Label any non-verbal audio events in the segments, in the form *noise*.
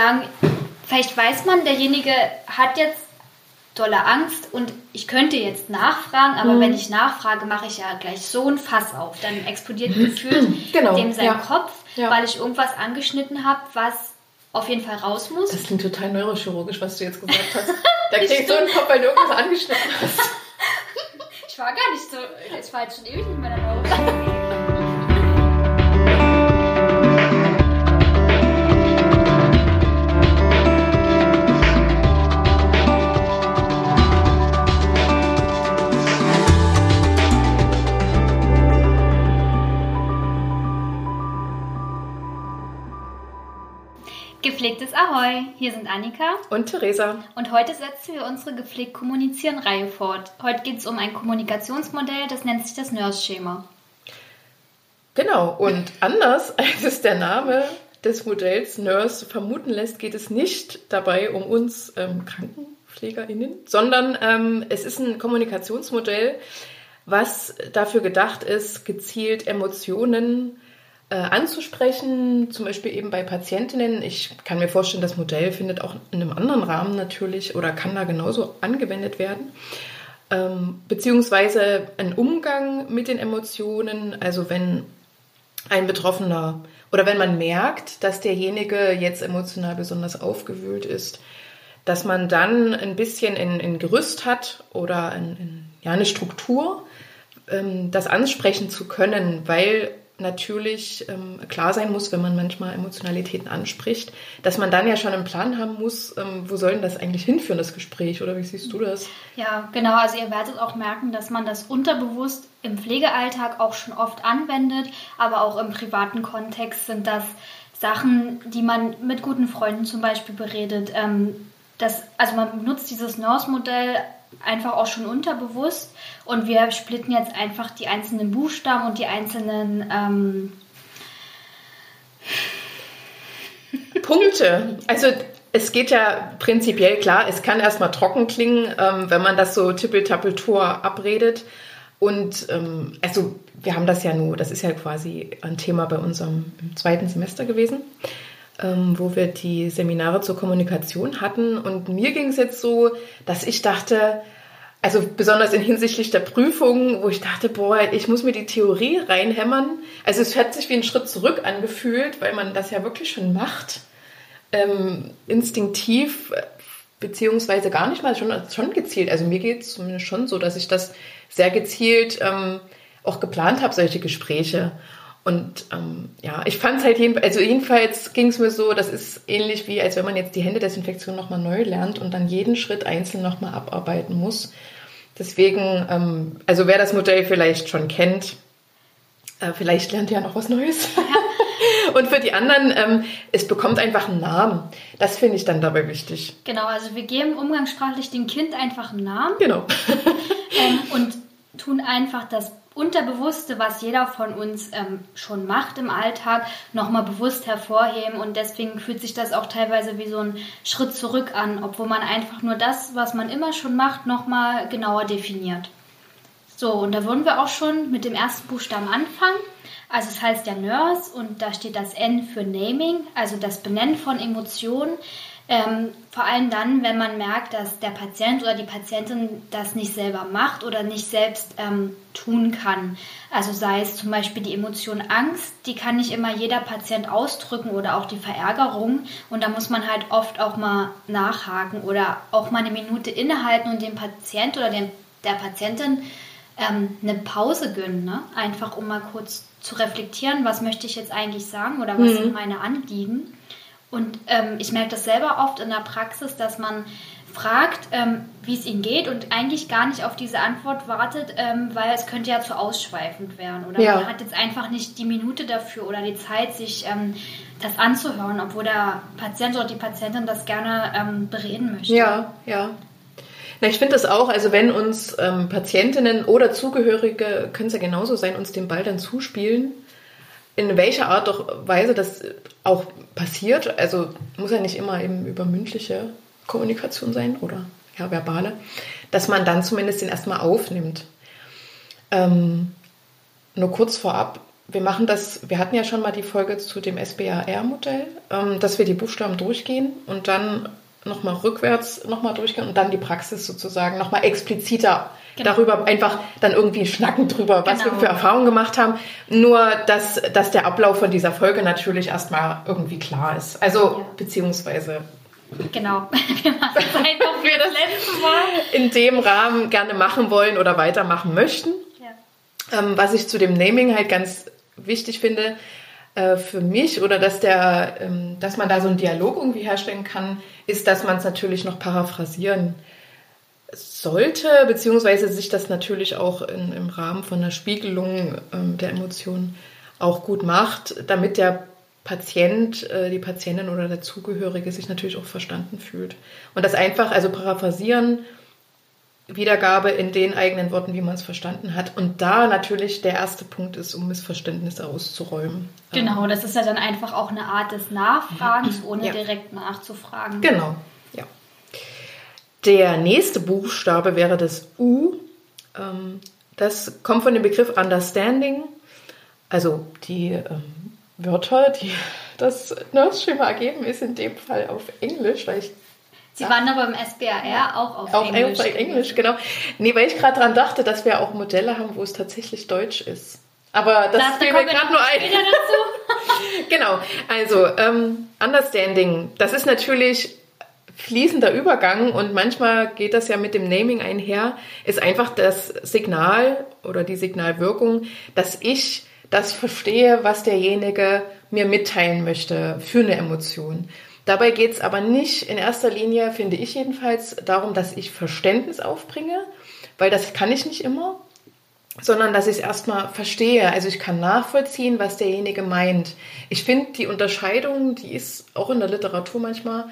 sagen, vielleicht weiß man, derjenige hat jetzt dolle Angst und ich könnte jetzt nachfragen, aber mhm. wenn ich nachfrage, mache ich ja gleich so ein Fass auf. Dann explodiert *clears throat* gefühlt genau, dem sein ja. Kopf, ja. weil ich irgendwas angeschnitten habe, was auf jeden Fall raus muss. Das klingt total neurochirurgisch, was du jetzt gesagt hast. *laughs* Da kriegst du einen Kopf, weil du irgendwas angeschnitten hast. *laughs* ich war gar nicht so, ich war jetzt schon ewig nicht mehr der. Gepflegtes Ahoi! Hier sind Annika und Theresa. Und heute setzen wir unsere Gepflegt Kommunizieren-Reihe fort. Heute geht es um ein Kommunikationsmodell, das nennt sich das Nurse-Schema. Genau, und anders *laughs* als es der Name des Modells Nurse vermuten lässt, geht es nicht dabei um uns ähm, KrankenpflegerInnen, sondern ähm, es ist ein Kommunikationsmodell, was dafür gedacht ist, gezielt Emotionen äh, anzusprechen, zum Beispiel eben bei Patientinnen. Ich kann mir vorstellen, das Modell findet auch in einem anderen Rahmen natürlich oder kann da genauso angewendet werden. Ähm, beziehungsweise ein Umgang mit den Emotionen, also wenn ein Betroffener oder wenn man merkt, dass derjenige jetzt emotional besonders aufgewühlt ist, dass man dann ein bisschen ein, ein Gerüst hat oder ein, ein, ja, eine Struktur, ähm, das ansprechen zu können, weil natürlich ähm, klar sein muss, wenn man manchmal Emotionalitäten anspricht, dass man dann ja schon einen Plan haben muss, ähm, wo soll denn das eigentlich hinführen, das Gespräch, oder wie siehst du das? Ja, genau. Also ihr werdet auch merken, dass man das unterbewusst im Pflegealltag auch schon oft anwendet, aber auch im privaten Kontext sind das Sachen, die man mit guten Freunden zum Beispiel beredet. Ähm, das, also man benutzt dieses Nurse-Modell einfach auch schon unterbewusst. Und wir splitten jetzt einfach die einzelnen Buchstaben und die einzelnen ähm *laughs* Punkte. Also es geht ja prinzipiell klar, es kann erstmal trocken klingen, ähm, wenn man das so tippeltappeltor abredet. Und ähm, also wir haben das ja nur, das ist ja quasi ein Thema bei unserem zweiten Semester gewesen, ähm, wo wir die Seminare zur Kommunikation hatten. Und mir ging es jetzt so, dass ich dachte, also besonders in hinsichtlich der Prüfung, wo ich dachte, boah, ich muss mir die Theorie reinhämmern. Also es hat sich wie ein Schritt zurück angefühlt, weil man das ja wirklich schon macht. Ähm, instinktiv, beziehungsweise gar nicht mal schon, schon gezielt. Also mir geht es zumindest schon so, dass ich das sehr gezielt ähm, auch geplant habe, solche Gespräche. Und ähm, ja, ich fand es halt jedenfalls, also jedenfalls ging es mir so, das ist ähnlich wie, als wenn man jetzt die Händedesinfektion nochmal neu lernt und dann jeden Schritt einzeln nochmal abarbeiten muss. Deswegen, ähm, also wer das Modell vielleicht schon kennt, äh, vielleicht lernt ja noch was Neues. Ja. *laughs* und für die anderen, ähm, es bekommt einfach einen Namen. Das finde ich dann dabei wichtig. Genau, also wir geben umgangssprachlich dem Kind einfach einen Namen. Genau. *laughs* ähm, und tun einfach das Unterbewusste, was jeder von uns ähm, schon macht im Alltag, nochmal bewusst hervorheben. Und deswegen fühlt sich das auch teilweise wie so ein Schritt zurück an, obwohl man einfach nur das, was man immer schon macht, nochmal genauer definiert. So, und da würden wir auch schon mit dem ersten Buchstaben anfangen. Also es heißt ja Nurse und da steht das N für Naming, also das Benennen von Emotionen. Ähm, vor allem dann, wenn man merkt, dass der Patient oder die Patientin das nicht selber macht oder nicht selbst ähm, tun kann. Also sei es zum Beispiel die Emotion Angst, die kann nicht immer jeder Patient ausdrücken oder auch die Verärgerung. Und da muss man halt oft auch mal nachhaken oder auch mal eine Minute innehalten und dem Patient oder dem, der Patientin ähm, eine Pause gönnen. Ne? Einfach um mal kurz zu reflektieren, was möchte ich jetzt eigentlich sagen oder was mhm. sind meine Anliegen. Und ähm, ich merke das selber oft in der Praxis, dass man fragt, ähm, wie es ihnen geht und eigentlich gar nicht auf diese Antwort wartet, ähm, weil es könnte ja zu ausschweifend werden. Oder ja. man hat jetzt einfach nicht die Minute dafür oder die Zeit, sich ähm, das anzuhören, obwohl der Patient oder die Patientin das gerne ähm, bereden möchte. Ja, ja. Na, ich finde das auch, also wenn uns ähm, Patientinnen oder Zugehörige, können es ja genauso sein, uns den Ball dann zuspielen, in welcher Art und Weise das auch passiert. Also muss ja nicht immer eben über mündliche Kommunikation sein oder ja, verbale, dass man dann zumindest den erstmal aufnimmt. Ähm, nur kurz vorab, wir machen das, wir hatten ja schon mal die Folge zu dem SBAR-Modell, ähm, dass wir die Buchstaben durchgehen und dann nochmal rückwärts nochmal durchgehen und dann die Praxis sozusagen nochmal expliziter genau. darüber einfach dann irgendwie schnacken drüber, was genau. wir für Erfahrungen gemacht haben. Nur, dass, dass der Ablauf von dieser Folge natürlich erstmal irgendwie klar ist. Also, ja. beziehungsweise Genau, *laughs* wir machen es einfach wir das letzte Mal. In dem Rahmen gerne machen wollen oder weitermachen möchten. Ja. Ähm, was ich zu dem Naming halt ganz wichtig finde, äh, für mich oder dass der, ähm, dass man da so einen Dialog irgendwie herstellen kann, ist, dass man es natürlich noch paraphrasieren sollte, beziehungsweise sich das natürlich auch in, im Rahmen von einer Spiegelung ähm, der Emotionen auch gut macht, damit der Patient, äh, die Patientin oder der Zugehörige sich natürlich auch verstanden fühlt. Und das einfach, also paraphrasieren, Wiedergabe in den eigenen Worten, wie man es verstanden hat. Und da natürlich der erste Punkt ist, um Missverständnisse auszuräumen. Genau, das ist ja dann einfach auch eine Art des Nachfragens, ohne ja. direkt nachzufragen. Genau. Der nächste Buchstabe wäre das U. Ähm, das kommt von dem Begriff Understanding, also die ähm, Wörter, die *laughs* das Nurse-Schema ergeben, ist in dem Fall auf Englisch, weil ich Sie waren aber im SBAR auch auf auch Englisch. Auch auf Englisch, genau. Nee, weil ich gerade daran dachte, dass wir auch Modelle haben, wo es tatsächlich Deutsch ist. Aber das, fiel mir gerade nur ein. *laughs* genau, also ähm, Understanding, das ist natürlich fließender Übergang und manchmal geht das ja mit dem Naming einher, ist einfach das Signal oder die Signalwirkung, dass ich das verstehe, was derjenige mir mitteilen möchte für eine Emotion. Dabei geht es aber nicht in erster Linie, finde ich jedenfalls, darum, dass ich Verständnis aufbringe, weil das kann ich nicht immer, sondern dass ich es erstmal verstehe. Also ich kann nachvollziehen, was derjenige meint. Ich finde die Unterscheidung, die ist auch in der Literatur manchmal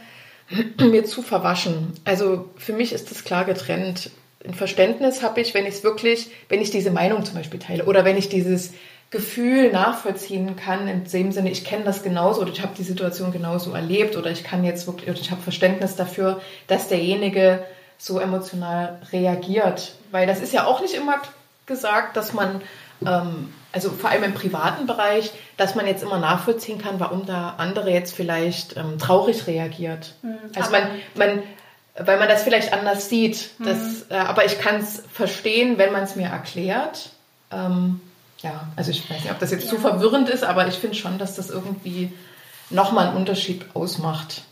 *clears throat* mir zu verwaschen. Also für mich ist das klar getrennt. Ein Verständnis habe ich, wenn ich es wirklich, wenn ich diese Meinung zum Beispiel teile oder wenn ich dieses Gefühl nachvollziehen kann, in dem Sinne, ich kenne das genauso oder ich habe die Situation genauso erlebt oder ich kann jetzt wirklich, oder ich habe Verständnis dafür, dass derjenige so emotional reagiert. Weil das ist ja auch nicht immer gesagt, dass man, ähm, also vor allem im privaten Bereich, dass man jetzt immer nachvollziehen kann, warum da andere jetzt vielleicht ähm, traurig reagiert. Mhm, also man, man, weil man das vielleicht anders sieht. Mhm. Das, äh, aber ich kann es verstehen, wenn man es mir erklärt. Ähm, ja, also ich weiß nicht, ob das jetzt ja. zu verwirrend ist, aber ich finde schon, dass das irgendwie nochmal einen Unterschied ausmacht.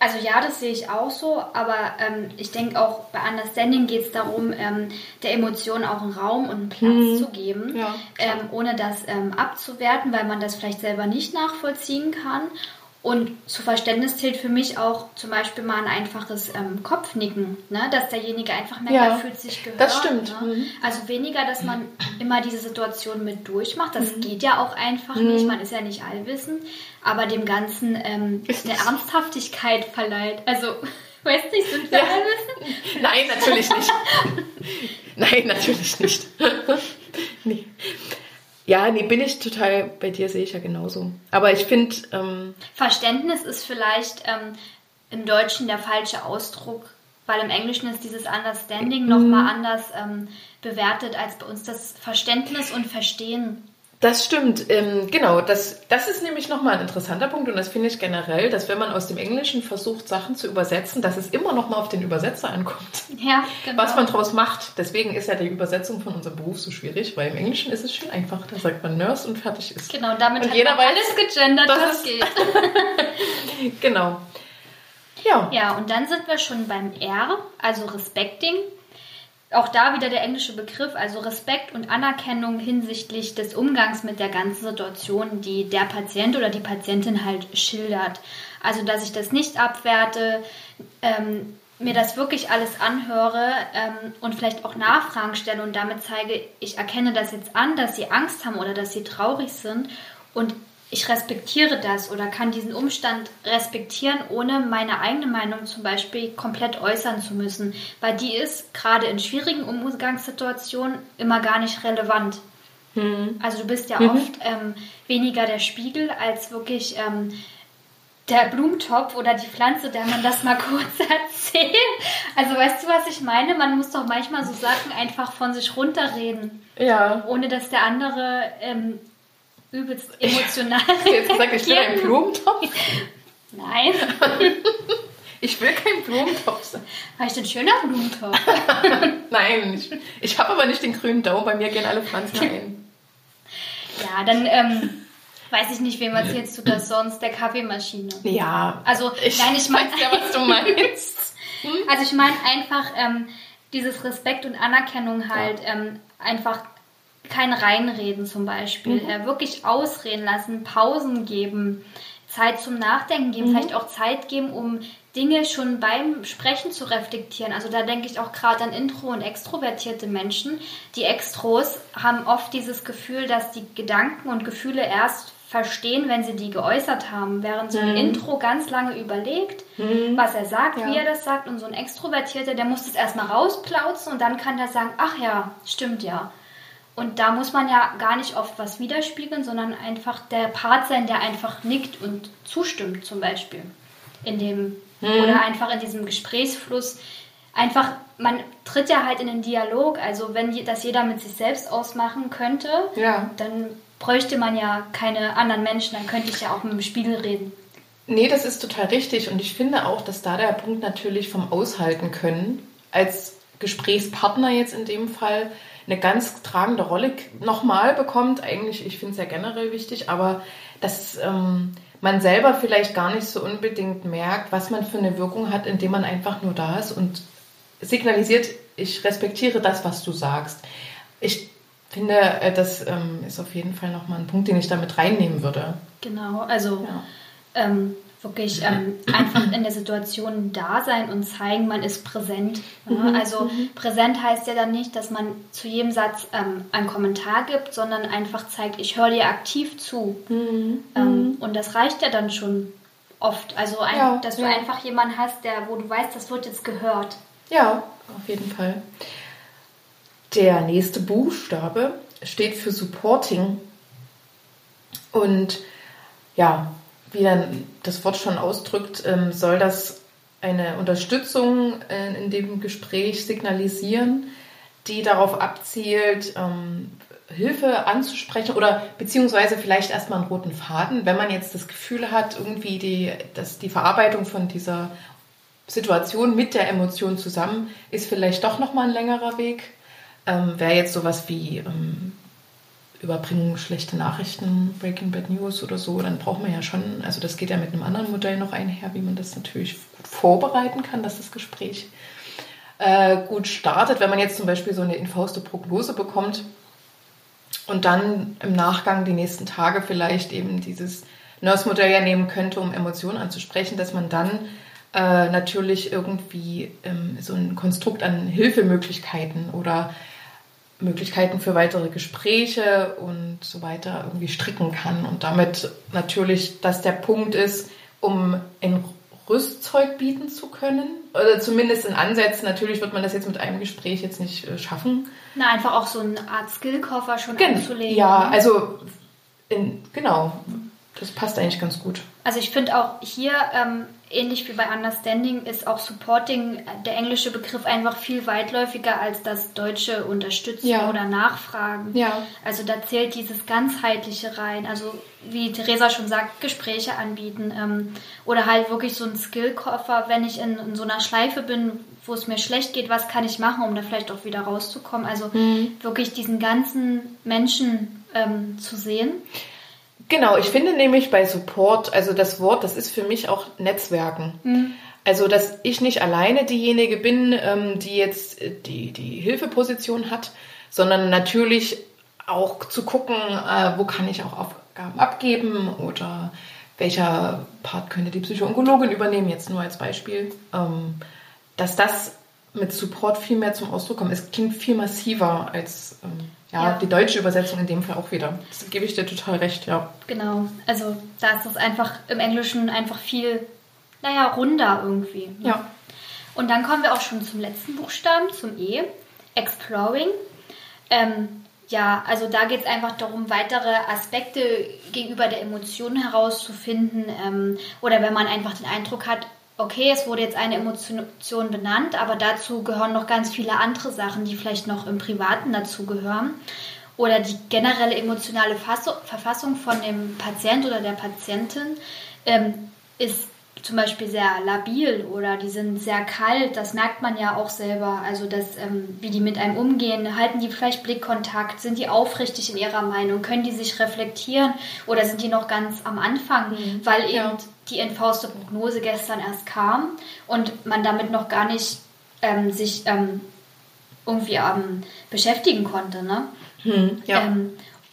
Also ja, das sehe ich auch so, aber ähm, ich denke auch bei Understanding geht es darum, ähm, der Emotion auch einen Raum und einen Platz mhm. zu geben, ja, ähm, ohne das ähm, abzuwerten, weil man das vielleicht selber nicht nachvollziehen kann. Und zu Verständnis zählt für mich auch zum Beispiel mal ein einfaches ähm, Kopfnicken, ne? dass derjenige einfach merkt, ja, er fühlt sich gehört. Das stimmt. Ne? Mhm. Also weniger, dass man immer diese Situation mit durchmacht. Das mhm. geht ja auch einfach mhm. nicht. Man ist ja nicht allwissend, aber dem Ganzen ähm, eine Ernsthaftigkeit verleiht. Also, *laughs* weißt du, sind wir ja. allwissend? *laughs* Nein, natürlich nicht. Nein, natürlich nicht. *laughs* nee. Ja, nee, bin ich total bei dir, sehe ich ja genauso. Aber ich finde. Ähm Verständnis ist vielleicht ähm, im Deutschen der falsche Ausdruck, weil im Englischen ist dieses Understanding mhm. nochmal anders ähm, bewertet als bei uns das Verständnis und Verstehen. Das stimmt, ähm, genau. Das, das ist nämlich nochmal ein interessanter Punkt und das finde ich generell, dass wenn man aus dem Englischen versucht, Sachen zu übersetzen, dass es immer nochmal auf den Übersetzer ankommt. Ja, genau. Was man daraus macht. Deswegen ist ja die Übersetzung von unserem Beruf so schwierig, weil im Englischen ist es schön einfach. Da sagt man Nurse und fertig ist. Genau, damit und hat jeder man weiß, alles gegendert, was geht. *laughs* genau. Ja. Ja, und dann sind wir schon beim R, also Respecting auch da wieder der englische Begriff, also Respekt und Anerkennung hinsichtlich des Umgangs mit der ganzen Situation, die der Patient oder die Patientin halt schildert. Also, dass ich das nicht abwerte, ähm, mir das wirklich alles anhöre ähm, und vielleicht auch Nachfragen stelle und damit zeige, ich erkenne das jetzt an, dass sie Angst haben oder dass sie traurig sind und ich respektiere das oder kann diesen Umstand respektieren, ohne meine eigene Meinung zum Beispiel komplett äußern zu müssen, weil die ist gerade in schwierigen Umgangssituationen immer gar nicht relevant. Mhm. Also du bist ja mhm. oft ähm, weniger der Spiegel als wirklich ähm, der Blumentopf oder die Pflanze, der man das mal *laughs* kurz erzählt. Also weißt du, was ich meine? Man muss doch manchmal so Sachen einfach von sich runterreden. Ja. Ohne dass der andere ähm, übelst emotional. Hast du jetzt gesagt, ich will einen Blumentopf? Nein. *laughs* Ich will keinen Blumentopf sein. Habe ich den schöner Blumentopf? *laughs* Nein, ich, ich habe aber nicht den grünen Daumen. Bei mir gehen alle Pflanzen ein. Ja, dann ähm, weiß ich nicht, wem erzählst du das sonst? Der Kaffeemaschine. Ja. Also, Ich nein, ich meine, ja, was du meinst. *laughs* also ich meine einfach ähm, dieses Respekt und Anerkennung halt ähm, einfach kein Reinreden zum Beispiel, Mhm. äh, wirklich ausreden lassen, Pausen geben, Zeit zum Nachdenken Mhm. geben, vielleicht auch Zeit geben, um Dinge schon beim Sprechen zu reflektieren. Also da denke ich auch gerade an Intro- und extrovertierte Menschen. Die Extros haben oft dieses Gefühl, dass die Gedanken und Gefühle erst verstehen, wenn sie die geäußert haben, während so ein Intro ganz lange überlegt, was er sagt, wie Ja. er das sagt und so ein Extrovertierter, der muss das erstmal rausplauzen und dann kann der sagen, ach ja, stimmt ja. Und da muss man ja gar nicht oft was widerspiegeln, sondern einfach der Part sein, der einfach nickt und zustimmt zum Beispiel. In dem, oder einfach in diesem Gesprächsfluss. Einfach, man tritt ja halt in den Dialog. Also wenn das jeder mit sich selbst ausmachen könnte, Ja. dann bräuchte man ja keine anderen Menschen. Dann könnte ich ja auch mit dem Spiegel reden. Nee, das ist total richtig. Und ich finde auch, dass da der Punkt natürlich vom Aushalten können, als Gesprächspartner jetzt in dem Fall, eine ganz tragende Rolle nochmal bekommt. Eigentlich, ich finde es ja generell wichtig, aber dass ähm, man selber vielleicht gar nicht so unbedingt merkt, was man für eine Wirkung hat, indem man einfach nur da ist und signalisiert, ich respektiere das, was du sagst. Ich finde, äh, das ähm, ist auf jeden Fall nochmal ein Punkt, den ich damit reinnehmen würde. Genau, also Ja. ähm, wirklich ähm, einfach in der Situation da sein und zeigen, man ist präsent. Ja? Also präsent heißt ja dann nicht, dass man zu jedem Satz ähm, einen Kommentar gibt, sondern einfach zeigt, ich höre dir aktiv zu. Ähm, und das reicht ja dann schon oft. Also, ein, Ja, dass du ja. einfach jemanden hast, der, wo du weißt, das wird jetzt gehört. Ja, auf jeden Fall. Der nächste Buchstabe steht für Supporting. Und ja, wie dann das Wort schon ausdrückt, ähm, soll das eine Unterstützung äh, in dem Gespräch signalisieren, die darauf abzielt, ähm, Hilfe anzusprechen oder beziehungsweise vielleicht erstmal einen roten Faden, wenn man jetzt das Gefühl hat, irgendwie die, dass die Verarbeitung von dieser Situation mit der Emotion zusammen ist vielleicht doch nochmal ein längerer Weg. Ähm, Wäre jetzt sowas wie ähm, Überbringen schlechte Nachrichten, Breaking Bad News oder so, dann braucht man ja schon, also das geht ja mit einem anderen Modell noch einher, wie man das natürlich gut vorbereiten kann, dass das Gespräch äh, gut startet. Wenn man jetzt zum Beispiel so eine infauste Prognose bekommt und dann im Nachgang die nächsten Tage vielleicht eben dieses Nurse-Modell ja nehmen könnte, um Emotionen anzusprechen, dass man dann äh, natürlich irgendwie ähm, so ein Konstrukt an Hilfemöglichkeiten oder Möglichkeiten für weitere Gespräche und so weiter irgendwie stricken kann. Und damit natürlich, dass der Punkt ist, um ein Rüstzeug bieten zu können. Oder zumindest in Ansätzen. Natürlich wird man das jetzt mit einem Gespräch jetzt nicht äh, schaffen. Na, einfach auch so eine Art Skillkoffer schon anzulegen. Ja, ne? also in, genau. Das passt eigentlich ganz gut. Also ich finde auch hier, ähm, ähnlich wie bei Understanding, ist auch Supporting, äh, der englische Begriff, einfach viel weitläufiger als das deutsche Unterstützen Ja. oder Nachfragen. Ja. Also da zählt dieses ganzheitliche rein. Also wie Theresa schon sagt, Gespräche anbieten ähm, oder halt wirklich so ein Skillkoffer, wenn ich in, in so einer Schleife bin, wo es mir schlecht geht, was kann ich machen, um da vielleicht auch wieder rauszukommen. Also wirklich diesen ganzen Menschen ähm, zu sehen. Genau, ich finde nämlich bei Support, also das Wort, das ist für mich auch Netzwerken. Also, dass ich nicht alleine diejenige bin, ähm, die jetzt äh, die, die Hilfeposition hat, sondern natürlich auch zu gucken, äh, wo kann ich auch Aufgaben abgeben oder welcher Part könnte die Psychoonkologin übernehmen, jetzt nur als Beispiel. Ähm, dass das mit Support viel mehr zum Ausdruck kommt. Es klingt viel massiver als ähm, ja, Ja. die deutsche Übersetzung in dem Fall auch wieder. Das gebe ich dir total recht, ja. Genau, also da ist es einfach im Englischen einfach viel, naja, runder irgendwie. ne? Ja. Und dann kommen wir auch schon zum letzten Buchstaben, zum E, Exploring. Ähm, ja, also da geht es einfach darum, weitere Aspekte gegenüber der Emotion herauszufinden. Ähm, oder wenn man einfach den Eindruck hat, okay, es wurde jetzt eine Emotion benannt, aber dazu gehören noch ganz viele andere Sachen, die vielleicht noch im Privaten dazu gehören. oder die generelle emotionale Verfassung von dem Patient oder der Patientin ähm, ist zum Beispiel sehr labil oder die sind sehr kalt, das merkt man ja auch selber. Also das, ähm, wie die mit einem umgehen, halten die vielleicht Blickkontakt, sind die aufrichtig in ihrer Meinung, können die sich reflektieren oder sind die noch ganz am Anfang, mhm. weil eben ja. Die entfauste Prognose gestern erst kam und man damit noch gar nicht ähm, sich ähm, irgendwie ähm, beschäftigen konnte. Ne? Mhm, ja. Ähm,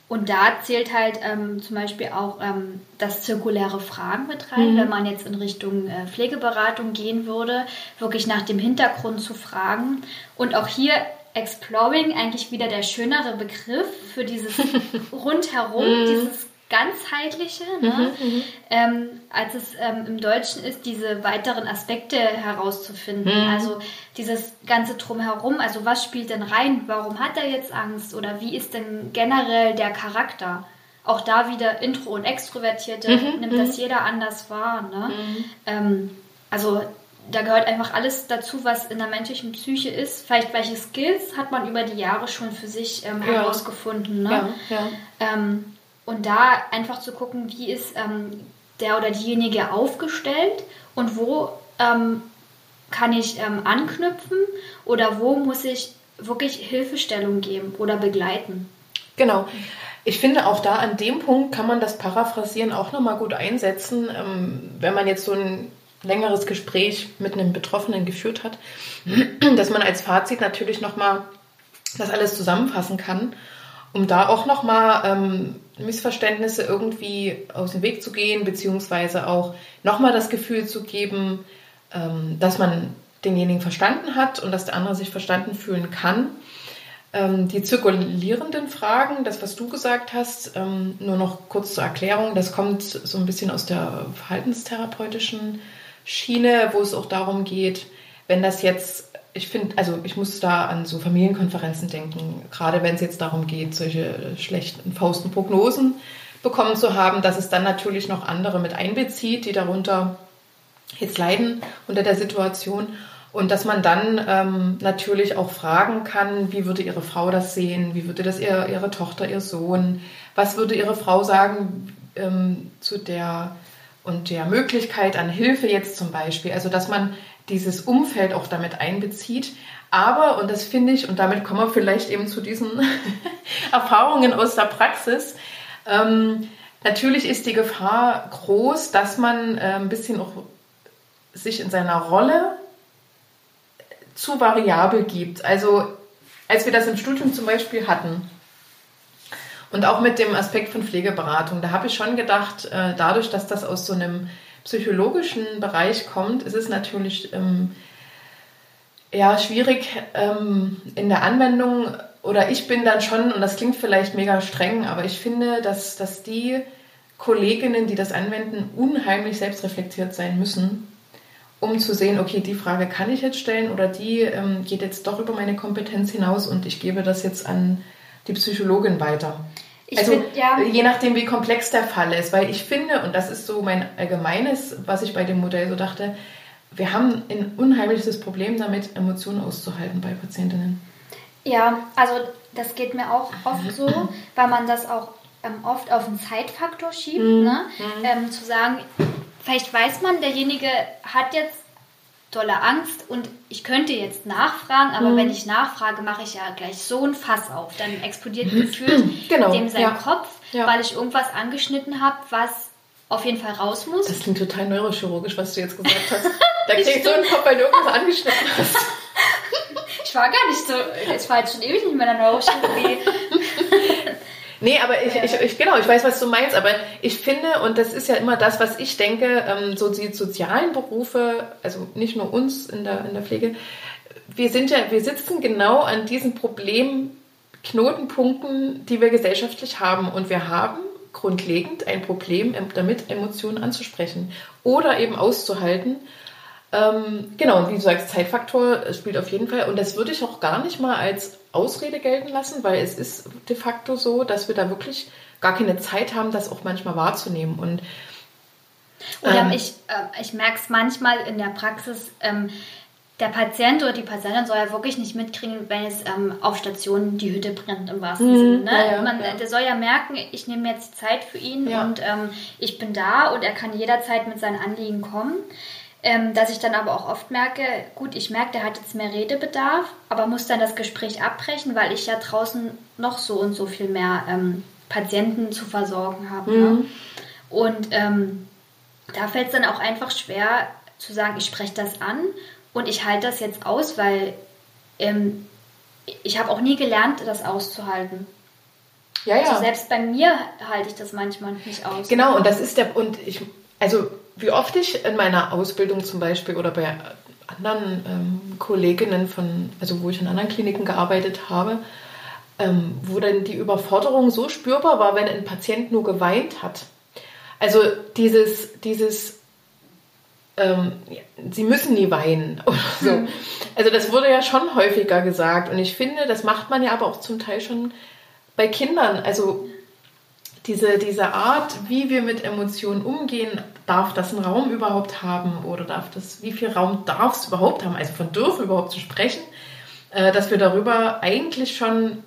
und da zählt halt ähm, zum Beispiel auch ähm, das zirkuläre Fragen mit rein, mhm. wenn man jetzt in Richtung äh, Pflegeberatung gehen würde, wirklich nach dem Hintergrund zu fragen. Und auch hier Exploring eigentlich wieder der schönere Begriff für dieses *laughs* rundherum, mhm. dieses ganzheitliche, ne? Mhm, mhm, ähm, als es ähm, im Deutschen ist, diese weiteren Aspekte herauszufinden. Mhm. Also dieses ganze drumherum, also was spielt denn rein? Warum hat er jetzt Angst? Oder wie ist denn generell der Charakter? Auch da wieder Intro und Extrovertierte mhm, nimmt das mhm. jeder anders wahr. Ne? Mhm. Ähm, also da gehört einfach alles dazu, was in der menschlichen Psyche ist. Vielleicht welche Skills hat man über die Jahre schon für sich ähm, ja. herausgefunden. Ne? Ja, ja. Ähm, und da einfach zu gucken, wie ist ähm, der oder diejenige aufgestellt und wo ähm, kann ich ähm, anknüpfen oder wo muss ich wirklich Hilfestellung geben oder begleiten. Genau. Ich finde auch da an dem Punkt kann man das Paraphrasieren auch nochmal gut einsetzen, ähm, wenn man jetzt so ein längeres Gespräch mit einem Betroffenen geführt hat, *clears throat* dass man als Fazit natürlich nochmal das alles zusammenfassen kann, um da auch nochmal ähm, Missverständnisse irgendwie aus dem Weg zu gehen, beziehungsweise auch nochmal das Gefühl zu geben, ähm, dass man denjenigen verstanden hat und dass der andere sich verstanden fühlen kann. Ähm, die zirkulierenden Fragen, das, was du gesagt hast, ähm, nur noch kurz zur Erklärung, das kommt so ein bisschen aus der verhaltenstherapeutischen Schiene, wo es auch darum geht, wenn das jetzt ich finde, also ich muss da an so Familienkonferenzen denken, gerade wenn es jetzt darum geht, solche schlechten, fausten Prognosen bekommen zu haben, dass es dann natürlich noch andere mit einbezieht, die darunter jetzt leiden unter der Situation. Und dass man dann ähm, natürlich auch fragen kann, wie würde Ihre Frau das sehen, wie würde das ihr, Ihre Tochter, Ihr Sohn, was würde Ihre Frau sagen ähm, zu der und der Möglichkeit an Hilfe jetzt zum Beispiel. Also dass man dieses Umfeld auch damit einbezieht. Aber, und das finde ich, und damit kommen wir vielleicht eben zu diesen *laughs* Erfahrungen aus der Praxis, ähm, natürlich ist die Gefahr groß, dass man äh, ein bisschen auch sich in seiner Rolle zu variabel gibt. Also als wir das im Studium zum Beispiel hatten und auch mit dem Aspekt von Pflegeberatung, da habe ich schon gedacht, äh, dadurch, dass das aus so einem psychologischen Bereich kommt, ist es natürlich ähm, ja, schwierig ähm, in der Anwendung. Oder ich bin dann schon, und das klingt vielleicht mega streng, aber ich finde, dass, dass die Kolleginnen, die das anwenden, unheimlich selbstreflektiert sein müssen, um zu sehen, okay, die Frage kann ich jetzt stellen oder die ähm, geht jetzt doch über meine Kompetenz hinaus und ich gebe das jetzt an die Psychologin weiter. Ich also find, ja. je nachdem, wie komplex der Fall ist, weil ich finde, und das ist so mein allgemeines, was ich bei dem Modell so dachte, wir haben ein unheimliches Problem damit, Emotionen auszuhalten bei Patientinnen. Ja, also das geht mir auch oft so, *clears throat* weil man das auch ähm, oft auf den Zeitfaktor schiebt, mhm. ne? Mhm. Ähm, zu sagen, vielleicht weiß man, derjenige hat jetzt dolle Angst und ich könnte jetzt nachfragen, aber mhm. wenn ich nachfrage, mache ich ja gleich so ein Fass auf. Dann explodiert *clears throat* gefühlt genau. dem sein ja. Kopf, ja. weil ich irgendwas angeschnitten habe, was auf jeden Fall raus muss. Das klingt total neurochirurgisch, was du jetzt gesagt hast. *laughs* Da kriegst so ein Kopf, weil du irgendwas angeschnitten hast. *laughs* ich war gar nicht so, ich war jetzt schon ewig nicht mehr in der Neurochirurgie. *laughs* Nee, aber ich, ich, ich, genau, ich weiß, was du meinst, aber ich finde, und das ist ja immer das, was ich denke, ähm, so die sozialen Berufe, also nicht nur uns in der, in der Pflege, wir sind ja, wir sitzen genau an diesen Problemknotenpunkten, die wir gesellschaftlich haben. Und wir haben grundlegend ein Problem damit, Emotionen anzusprechen oder eben auszuhalten. Ähm, genau, wie du sagst, Zeitfaktor spielt auf jeden Fall. Und das würde ich auch gar nicht mal als Ausrede gelten lassen, weil es ist de facto so, dass wir da wirklich gar keine Zeit haben, das auch manchmal wahrzunehmen. Und oder ähm, ich, äh, ich merke es manchmal in der Praxis, ähm, der Patient oder die Patientin soll ja wirklich nicht mitkriegen, wenn es ähm, auf Station die Hütte brennt, im wahrsten mhm, Sinne. Ne? Ja, ja, Man, ja. Der soll ja merken, ich nehme jetzt Zeit für ihn und ähm, ich bin da und er kann jederzeit mit seinen Anliegen kommen. Ähm, dass ich dann aber auch oft merke, gut, ich merke, der hat jetzt mehr Redebedarf, aber muss dann das Gespräch abbrechen, weil ich ja draußen noch so und so viel mehr ähm, Patienten zu versorgen habe. Ne? Mhm. Ne? Und ähm, da fällt es dann auch einfach schwer zu sagen, ich spreche das an und ich halte das jetzt aus, weil ähm, ich habe auch nie gelernt, das auszuhalten. Ja, ja. Also selbst bei mir halte ich das manchmal nicht aus. Genau, und das ist der, und ich, also wie oft ich in meiner Ausbildung zum Beispiel oder bei anderen ähm, Kolleginnen von, also wo ich in anderen Kliniken gearbeitet habe, ähm, wo dann die Überforderung so spürbar war, wenn ein Patient nur geweint hat. Also dieses, dieses ähm, sie müssen nie weinen *laughs* oder so. Hm. Also das wurde ja schon häufiger gesagt und ich finde, das macht man ja aber auch zum Teil schon bei Kindern. Also diese, diese Art, wie wir mit Emotionen umgehen, darf das einen Raum überhaupt haben oder darf das, wie viel Raum darf es überhaupt haben, also von dürfen überhaupt zu sprechen, äh, dass wir darüber eigentlich schon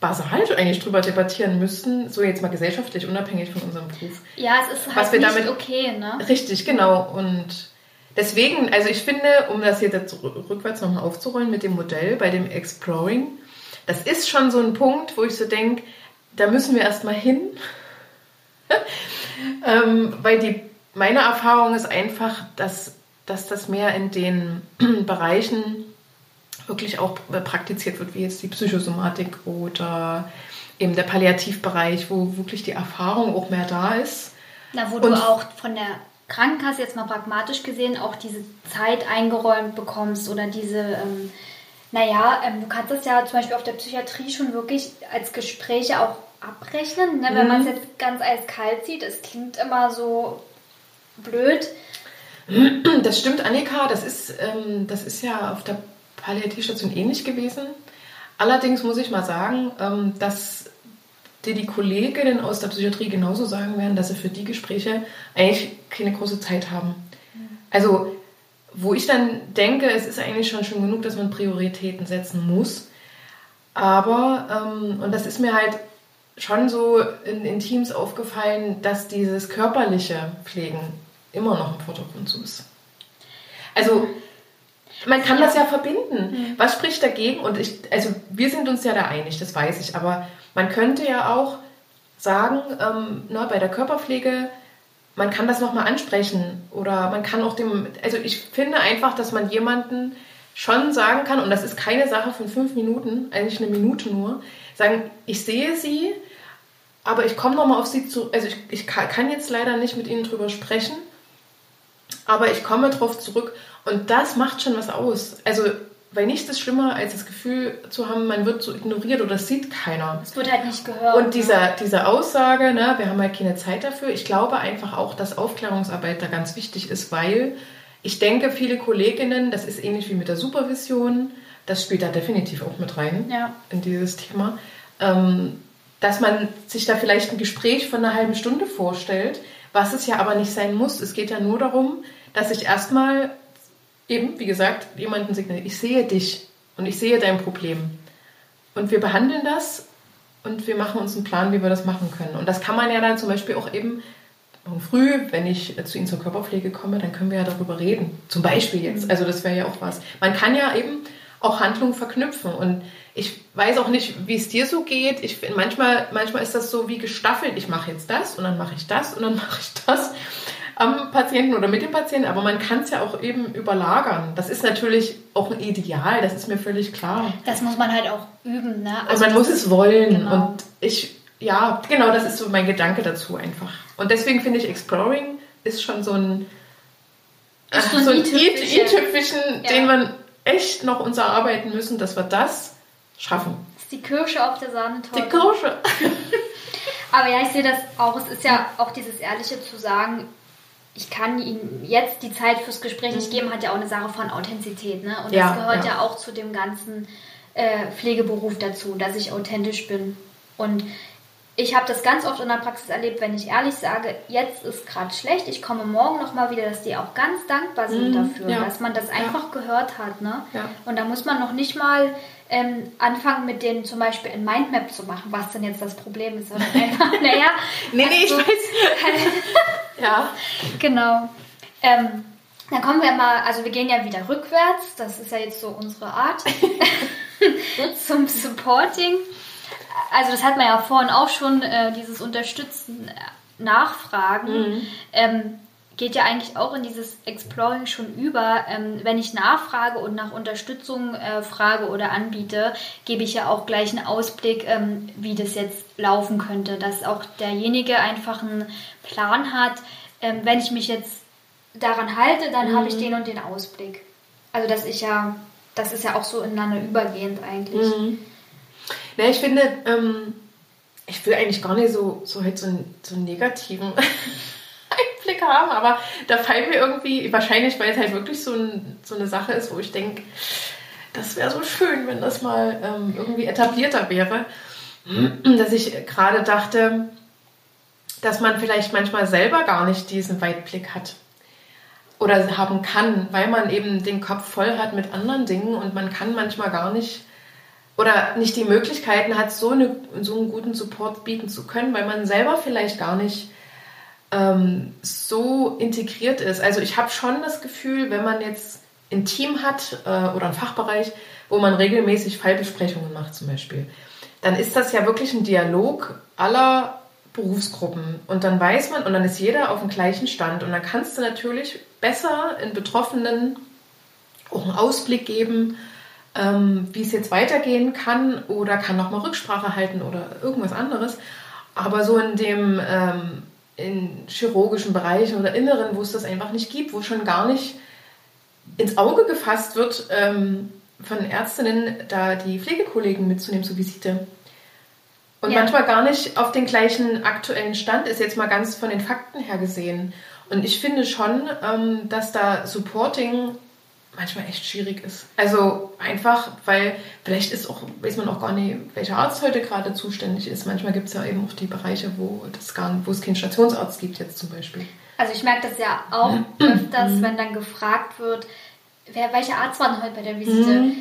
basal eigentlich drüber debattieren müssten, so jetzt mal gesellschaftlich, unabhängig von unserem Beruf. Ja, es ist halt was wir nicht damit, okay, ne? Richtig, genau. Und deswegen, also ich finde, um das jetzt rückwärts nochmal aufzurollen mit dem Modell bei dem Exploring, das ist schon so ein Punkt, wo ich so denke, da müssen wir erstmal hin. *laughs* ähm, weil die, meine Erfahrung ist einfach, dass, dass das mehr in den *clears throat* Bereichen wirklich auch praktiziert wird, wie jetzt die Psychosomatik oder eben der Palliativbereich, wo wirklich die Erfahrung auch mehr da ist. Na, wo Und du auch von der Krankenkasse jetzt mal pragmatisch gesehen auch diese Zeit eingeräumt bekommst oder diese, ähm, naja, ähm, du kannst das ja zum Beispiel auf der Psychiatrie schon wirklich als Gespräche auch abrechnen, ne? wenn mhm. man es jetzt ganz eiskalt sieht. Es klingt immer so blöd. Das stimmt, Annika, das ist, ähm, das ist ja auf der Palliativstation ähnlich gewesen. Allerdings muss ich mal sagen, ähm, dass dir die Kolleginnen aus der Psychiatrie genauso sagen werden, dass sie für die Gespräche eigentlich keine große Zeit haben. Also, wo ich dann denke, es ist eigentlich schon schon genug, dass man Prioritäten setzen muss. Aber, ähm, und das ist mir halt schon so in, in Teams aufgefallen, dass dieses körperliche Pflegen immer noch im Vordergrund so ist. Also, man kann das ja verbinden. Mhm. Was spricht dagegen? Und ich, also wir sind uns ja da einig, das weiß ich. Aber man könnte ja auch sagen, ähm, na, bei der Körperpflege, man kann das nochmal ansprechen. Oder man kann auch dem, also ich finde einfach, dass man jemanden schon sagen kann, und das ist keine Sache von fünf Minuten, eigentlich eine Minute nur, sagen, ich sehe sie, aber ich komme nochmal auf sie zu, also ich, ich kann jetzt leider nicht mit ihnen drüber sprechen, aber ich komme darauf zurück und das macht schon was aus. Also, weil nichts ist schlimmer, als das Gefühl zu haben, man wird so ignoriert oder das sieht keiner. Es wird halt nicht gehört. Und dieser, ne? diese Aussage, ne, wir haben halt keine Zeit dafür, ich glaube einfach auch, dass Aufklärungsarbeit da ganz wichtig ist, weil ich denke, viele Kolleginnen, das ist ähnlich wie mit der Supervision, das spielt da definitiv auch mit rein ja. in dieses Thema, ähm, dass man sich da vielleicht ein Gespräch von einer halben Stunde vorstellt, was es ja aber nicht sein muss. Es geht ja nur darum, dass ich erstmal eben, wie gesagt, jemanden signalisiert, ich sehe dich und ich sehe dein Problem. Und wir behandeln das und wir machen uns einen Plan, wie wir das machen können. Und das kann man ja dann zum Beispiel auch eben früh, wenn ich zu Ihnen zur Körperpflege komme, dann können wir ja darüber reden. Zum Beispiel jetzt. Also das wäre ja auch was. Man kann ja eben auch Handlungen verknüpfen. Und ich weiß auch nicht, wie es dir so geht. Ich, manchmal, manchmal ist das so wie gestaffelt. Ich mache jetzt das und dann mache ich das und dann *laughs* mache ich das am Patienten oder mit dem Patienten, aber man kann es ja auch eben überlagern. Das ist natürlich auch ein Ideal, das ist mir völlig klar. Das muss man halt auch üben, ne? Also und man muss es wollen. Genau. Und ich, ja, genau, das ist so mein Gedanke dazu einfach. Und deswegen finde ich Exploring ist schon so ein, ist so, ein i-Tüpfchen, ja. den wir echt noch uns erarbeiten müssen, dass wir das schaffen. Das ist die Kirsche auf der Sahnetorte. Die Kirsche. *laughs* Aber ja, ich sehe das auch. Es ist ja auch dieses Ehrliche zu sagen, ich kann ihm jetzt die Zeit fürs Gespräch nicht geben, hat ja auch eine Sache von Authentizität. Ne? Und ja, das gehört ja. ja. auch zu dem ganzen äh, Pflegeberuf dazu, dass ich authentisch bin. Und ich habe das ganz oft in der Praxis erlebt, wenn ich ehrlich sage, jetzt ist gerade schlecht, ich komme morgen nochmal wieder, dass die auch ganz dankbar sind mm, dafür, ja. dass man das einfach ja. gehört hat. Ne? Ja. Und da muss man noch nicht mal ähm, anfangen, mit denen zum Beispiel ein Mindmap zu machen, was denn jetzt das Problem ist. Oder *laughs* *laughs* naja. nee, nee, also, ich weiß. *laughs* ja. Genau. Ähm, dann kommen wir mal, also wir gehen ja wieder rückwärts, das ist ja jetzt so unsere Art, zum Supporting also das hat man ja vorhin auch schon, äh, dieses Unterstützen, äh, Nachfragen. Mhm. Ähm, geht ja eigentlich auch in dieses Exploring schon über. Ähm, wenn ich nachfrage und nach Unterstützung äh, frage oder anbiete, gebe ich ja auch gleich einen Ausblick, ähm, wie das jetzt laufen könnte, dass auch derjenige einfach einen Plan hat. Ähm, wenn ich mich jetzt daran halte, dann mhm. habe ich den und den Ausblick. Also das ist ja, das ist ja auch so ineinander übergehend eigentlich. Mhm. Na, ich finde, ähm, ich will eigentlich gar nicht so, so, halt so, einen, so einen negativen *laughs* Einblick haben, aber da fallen mir irgendwie, wahrscheinlich, weil es halt wirklich so, ein, so eine Sache ist, wo ich denke, das wäre so schön, wenn das mal ähm, irgendwie etablierter wäre, dass ich gerade dachte, dass man vielleicht manchmal selber gar nicht diesen Weitblick hat oder haben kann, weil man eben den Kopf voll hat mit anderen Dingen und man kann manchmal gar nicht oder nicht die Möglichkeiten hat, so, eine, so einen guten Support bieten zu können, weil man selber vielleicht gar nicht ähm, so integriert ist. Also ich habe schon das Gefühl, wenn man jetzt ein Team hat äh, oder einen Fachbereich, wo man regelmäßig Fallbesprechungen macht zum Beispiel, dann ist das ja wirklich ein Dialog aller Berufsgruppen. Und dann weiß man, und dann ist jeder auf dem gleichen Stand. Und dann kannst du natürlich besser in Betroffenen auch einen Ausblick geben, ähm, wie es jetzt weitergehen kann oder kann nochmal Rücksprache halten oder irgendwas anderes. Aber so in dem ähm, in chirurgischen Bereich oder Inneren, wo es das einfach nicht gibt, wo schon gar nicht ins Auge gefasst wird, ähm, von Ärztinnen da die Pflegekollegen mitzunehmen zur Visite. Und ja. manchmal gar nicht auf den gleichen aktuellen Stand ist, jetzt mal ganz von den Fakten her gesehen. Und ich finde schon, ähm, dass da Supporting manchmal echt schwierig ist. Also einfach, weil vielleicht ist auch, weiß man auch gar nicht, welcher Arzt heute gerade zuständig ist. Manchmal gibt es ja eben auch die Bereiche, wo, das gar, wo es keinen Stationsarzt gibt jetzt zum Beispiel. Also ich merke das ja auch öfters, mhm. wenn dann gefragt wird, wer, welcher Arzt war denn heute bei der Visite? Mhm.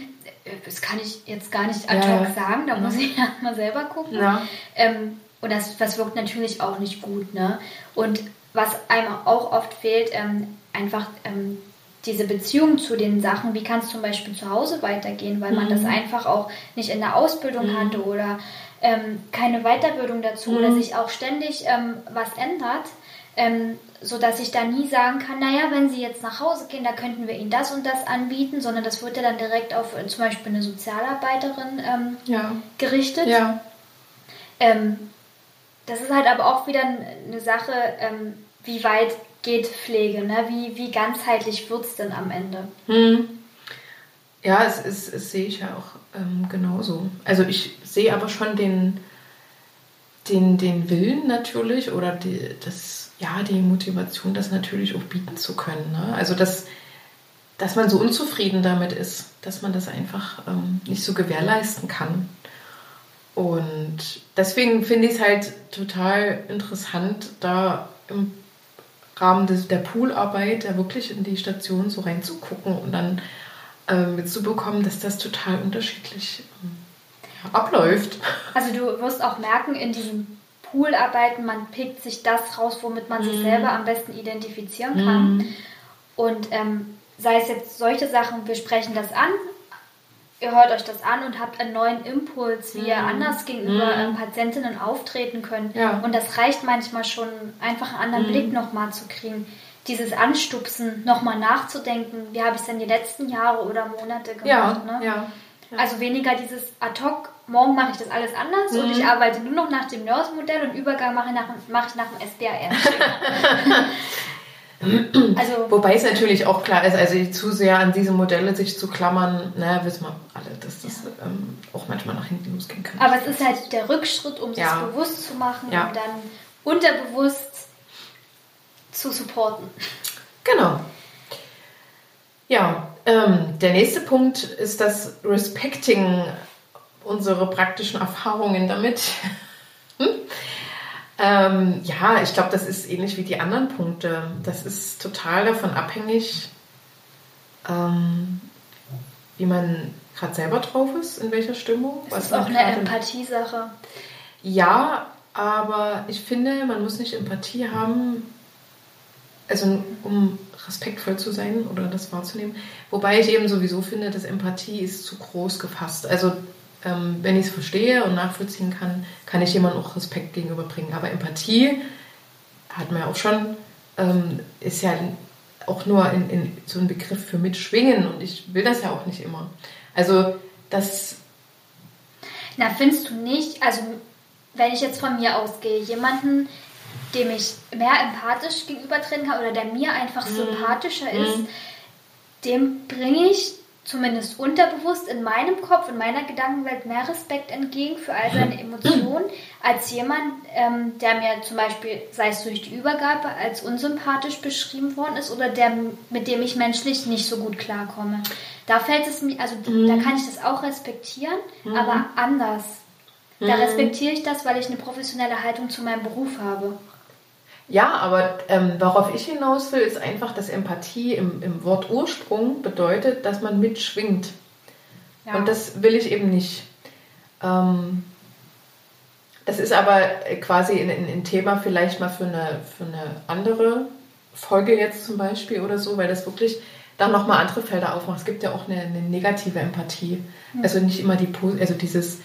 Das kann ich jetzt gar nicht ad hoc ja. sagen, da muss ich *laughs* ja mal selber gucken. Ja. Ähm, und das, das wirkt natürlich auch nicht gut. Ne? Und was einem auch oft fehlt, ähm, einfach ähm, diese Beziehung zu den Sachen, wie kann es zum Beispiel zu Hause weitergehen, weil man das mhm. einfach auch nicht in der Ausbildung mhm. hatte oder ähm, keine Weiterbildung dazu mhm. oder sich auch ständig ähm, was ändert, ähm, so dass ich da nie sagen kann, naja, wenn Sie jetzt nach Hause gehen, da könnten wir Ihnen das und das anbieten, sondern das wird ja dann direkt auf äh, zum Beispiel eine Sozialarbeiterin ähm, ja. gerichtet. Ja. Ähm, das ist halt aber auch wieder eine Sache, ähm, wie weit geht Pflege? Ne? Wie, wie ganzheitlich wird es denn am Ende? Hm. Ja, es, es, es sehe ich ja auch ähm, genauso. Also ich sehe aber schon den, den, den Willen natürlich oder die, das, ja, die Motivation, das natürlich auch bieten zu können. Ne? Also dass, dass man so unzufrieden damit ist, dass man das einfach ähm, nicht so gewährleisten kann. Und deswegen finde ich es halt total interessant, da im Rahmen des, der Poolarbeit da wirklich in die Station so reinzugucken und dann äh, mitzubekommen, dass das total unterschiedlich äh, abläuft. *laughs* Also du wirst auch merken, in diesen Poolarbeiten, man pickt sich das raus, womit man mhm. sich selber am besten identifizieren kann. Mhm. Und ähm, sei es jetzt solche Sachen, wir sprechen das an, ihr hört euch das an und habt einen neuen Impuls, wie mhm. ihr anders gegenüber mhm. ähm, Patientinnen auftreten könnt. Ja. Und das reicht manchmal schon, einfach einen anderen mhm. Blick nochmal zu kriegen. Dieses Anstupsen, nochmal nachzudenken, wie habe ich es denn die letzten Jahre oder Monate gemacht. Ja. Ne? Ja. Also weniger dieses ad hoc, morgen mache ich das alles anders und ich mhm. arbeite nur noch nach dem Nurse-Modell und Übergang mache, nach, mache ich nach dem SBAR. *laughs* Also, Wobei es natürlich auch klar ist, also zu sehr an diese Modelle sich zu klammern, naja, wissen wir alle, dass das ja. ähm, auch manchmal nach hinten losgehen kann. Aber es ist halt der Rückschritt, um ja. sich bewusst zu machen ja. und dann unterbewusst zu supporten. Genau. Ja, ähm, der nächste Punkt ist das Respecting unsere praktischen Erfahrungen damit. *laughs* Hm? Ähm, ja, ich glaube, das ist ähnlich wie die anderen Punkte. Das ist total davon abhängig, ähm, wie man gerade selber drauf ist, in welcher Stimmung. Das ist auch eine Empathiesache. Ja, aber ich finde, man muss nicht Empathie haben, also um respektvoll zu sein oder das wahrzunehmen. Wobei ich eben sowieso finde, dass Empathie ist zu groß gefasst. Also ähm, wenn ich es verstehe und nachvollziehen kann, kann ich jemandem auch Respekt gegenüberbringen. Aber Empathie, hat man ja auch schon, ähm, ist ja auch nur in, in so ein Begriff für mitschwingen und ich will das ja auch nicht immer. Also das. Na, findest du nicht, also wenn ich jetzt von mir ausgehe, jemanden, dem ich mehr empathisch gegenübertreten kann oder der mir einfach mhm. sympathischer mhm. ist, dem bringe ich zumindest unterbewusst in meinem Kopf, in meiner Gedankenwelt mehr Respekt entgegen für all seine Emotionen, als jemand, ähm, der mir zum Beispiel, sei es durch die Übergabe, als unsympathisch beschrieben worden ist oder der, mit dem ich menschlich nicht so gut klarkomme. Da fällt es mir, also mhm. da kann ich das auch respektieren, mhm. aber anders. Da mhm. respektiere ich das, weil ich eine professionelle Haltung zu meinem Beruf habe. Ja, aber ähm, worauf ich hinaus will, ist einfach, dass Empathie im, im Wort Ursprung bedeutet, dass man mitschwingt. Ja. Und das will ich eben nicht. Ähm, das ist aber quasi ein, Thema vielleicht mal für eine, für eine andere Folge jetzt zum Beispiel oder so, weil das wirklich dann nochmal andere Felder aufmacht. Es gibt ja auch eine, eine negative Empathie. Mhm. Also nicht immer die, also dieses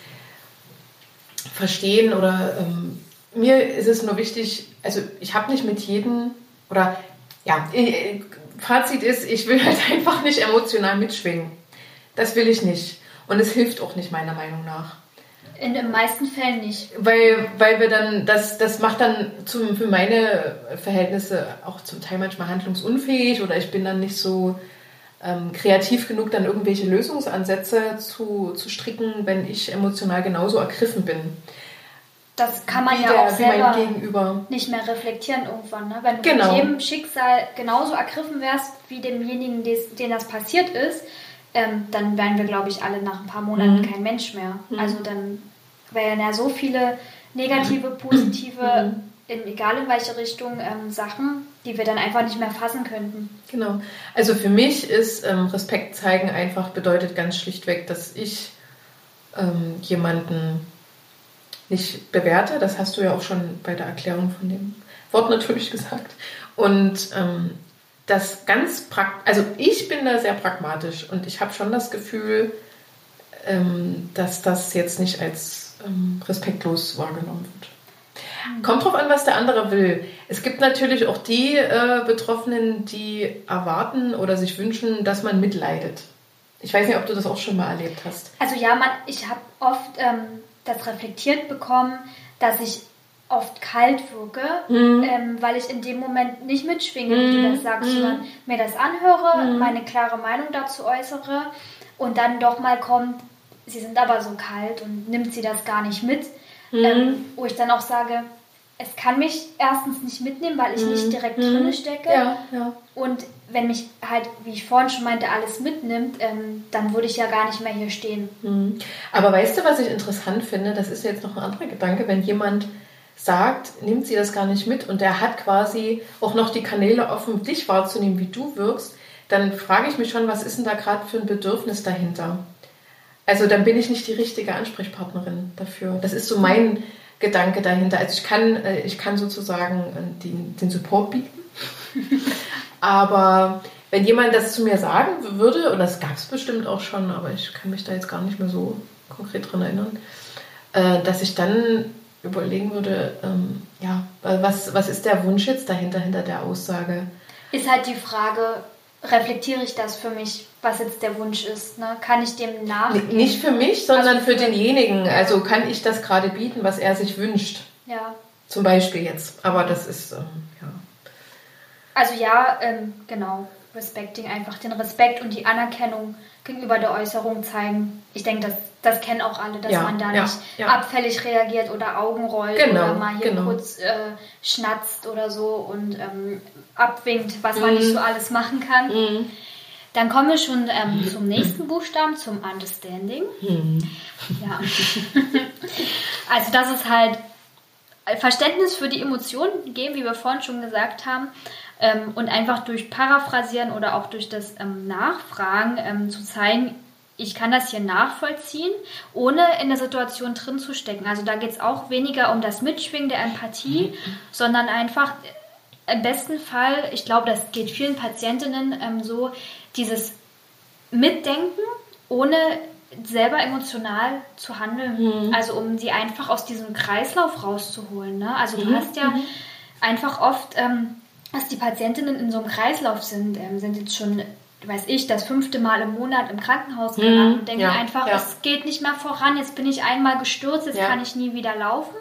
Verstehen oder ähm, mir ist es nur wichtig, also ich habe nicht mit jedem oder ja, Fazit ist, ich will halt *laughs* einfach nicht emotional mitschwingen. Das will ich nicht. Und es hilft auch nicht meiner Meinung nach. In den meisten Fällen nicht. Weil, weil wir dann, das, das macht dann zum, für meine Verhältnisse auch zum Teil manchmal handlungsunfähig oder ich bin dann nicht so ähm, kreativ genug, dann irgendwelche Lösungsansätze zu, zu stricken, wenn ich emotional genauso ergriffen bin das kann man ja der, auch selber nicht mehr reflektieren irgendwann. Ne? Wenn du genau. von jedem Schicksal genauso ergriffen wärst, wie demjenigen, dem das passiert ist, ähm, dann wären wir, glaube ich, alle nach ein paar Monaten mhm. kein Mensch mehr. Mhm. Also dann wären ja so viele negative, *clears throat* positive, mhm. in, egal in welche Richtung, ähm, Sachen, die wir dann einfach nicht mehr fassen könnten. Genau. Also für mich ist ähm, Respekt zeigen einfach bedeutet ganz schlichtweg, dass ich ähm, jemanden nicht bewerte. Das hast du ja auch schon bei der Erklärung von dem Wort natürlich gesagt. Und ähm, das ganz praktisch, also ich bin da sehr pragmatisch und ich habe schon das Gefühl, ähm, dass das jetzt nicht als ähm, respektlos wahrgenommen wird. Mhm. Kommt drauf an, was der andere will. Es gibt natürlich auch die äh, Betroffenen, die erwarten oder sich wünschen, dass man mitleidet. Ich weiß nicht, ob du das auch schon mal erlebt hast. Also ja, man, ich habe oft ähm, das reflektiert bekommen, dass ich oft kalt wirke, mhm. ähm, weil ich in dem Moment nicht mitschwinge, mhm. wie du das sagst, mhm. sondern mir das anhöre, mhm. meine klare Meinung dazu äußere und dann doch mal kommt, sie sind aber so kalt und nimmt sie das gar nicht mit, mhm. ähm, wo ich dann auch sage, es kann mich erstens nicht mitnehmen, weil ich nicht mhm. direkt drin stecke. Ja, ja. Und wenn mich halt, wie ich vorhin schon meinte, alles mitnimmt, ähm, dann würde ich ja gar nicht mehr hier stehen. Mhm. Aber weißt du, was ich interessant finde? Das ist jetzt noch ein anderer Gedanke, wenn jemand sagt, nimmt sie das gar nicht mit und der hat quasi auch noch die Kanäle offen, dich wahrzunehmen, wie du wirkst, dann frage ich mich schon, was ist denn da gerade für ein Bedürfnis dahinter? Also dann bin ich nicht die richtige Ansprechpartnerin dafür. Das ist so mein Gedanke dahinter. Also ich kann, äh, ich kann sozusagen äh, den, den Support bieten. *laughs* aber wenn jemand das zu mir sagen würde, und das gab es bestimmt auch schon, aber ich kann mich da jetzt gar nicht mehr so konkret dran erinnern, äh, dass ich dann überlegen würde, ähm, ja, was, was ist der Wunsch jetzt dahinter, hinter der Aussage? Ist halt die Frage, reflektiere ich das für mich, was jetzt der Wunsch ist? Ne? Kann ich dem nachgehen? Nicht für mich, sondern also für, für denjenigen. Also kann ich das gerade bieten, was er sich wünscht? Ja. Zum Beispiel jetzt. Aber das ist, ähm. Also ja, ähm, genau. Respecting, einfach den Respekt und die Anerkennung gegenüber der Äußerung zeigen. Ich denke, das, das kennen auch alle, dass ja, man da ja, nicht ja. abfällig reagiert oder Augen rollt genau, oder mal hier genau. kurz äh, schnatzt oder so und ähm, abwinkt, was mhm. man nicht so alles machen kann. Mhm. Dann kommen wir schon ähm, zum nächsten Buchstaben, zum Understanding. Mhm. Ja. *laughs* also das ist halt Verständnis für die Emotionen geben, wie wir vorhin schon gesagt haben, ähm, und einfach durch Paraphrasieren oder auch durch das ähm, Nachfragen ähm, zu zeigen, ich kann das hier nachvollziehen, ohne in der Situation drin zu stecken. Also da geht es auch weniger um das Mitschwingen der Empathie, mhm. sondern einfach äh, im besten Fall, ich glaube, das geht vielen Patientinnen ähm, so, dieses Mitdenken, ohne selber emotional zu handeln. Mhm. Also um sie einfach aus diesem Kreislauf rauszuholen. Ne? Also du mhm. hast ja mhm. einfach oft, ähm, dass die Patientinnen in so einem Kreislauf sind, ähm, sind jetzt schon weiß ich, das fünfte Mal im Monat im Krankenhaus gelandet mhm, und denke ja, einfach, ja. es geht nicht mehr voran, jetzt bin ich einmal gestürzt, jetzt ja. kann ich nie wieder laufen.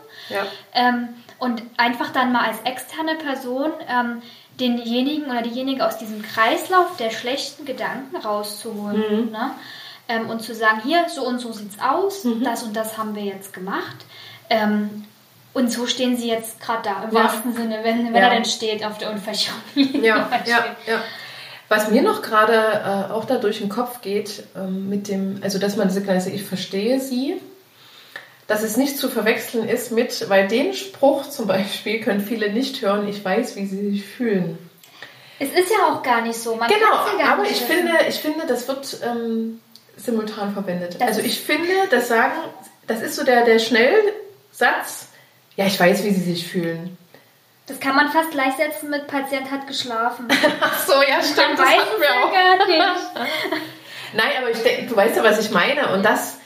Ähm, und einfach dann mal als externe Person ähm, denjenigen oder diejenige aus diesem Kreislauf der schlechten Gedanken rauszuholen. Mhm. Ne? Ähm, und zu sagen, hier, so und so sieht's aus, mhm. das und das haben wir jetzt gemacht. Ähm, und so stehen sie jetzt gerade da, im wahrsten Sinne, wenn, wenn er denn steht auf der Unfallschirmlinie. *laughs* Ja, *laughs* ja, ja. Was mir noch gerade äh, auch da durch den Kopf geht, ähm, mit dem, also dass man signalisiert, ich verstehe sie, dass es nicht zu verwechseln ist mit, weil den Spruch zum Beispiel können viele nicht hören, ich weiß, wie sie sich fühlen. Es ist ja auch gar nicht so. Man genau, ja aber ich finde, ich finde, das wird ähm, simultan verwendet. Das also ich finde, das sagen, das ist so der, der Schnellsatz, ja, ich weiß, wie sie sich fühlen. Das kann man fast gleichsetzen mit Patient hat geschlafen. *laughs* Ach so, ja, stimmt. Das weiß wir auch. gar nicht. Nein, aber ich denke, du weißt ja, was ich meine. Und das,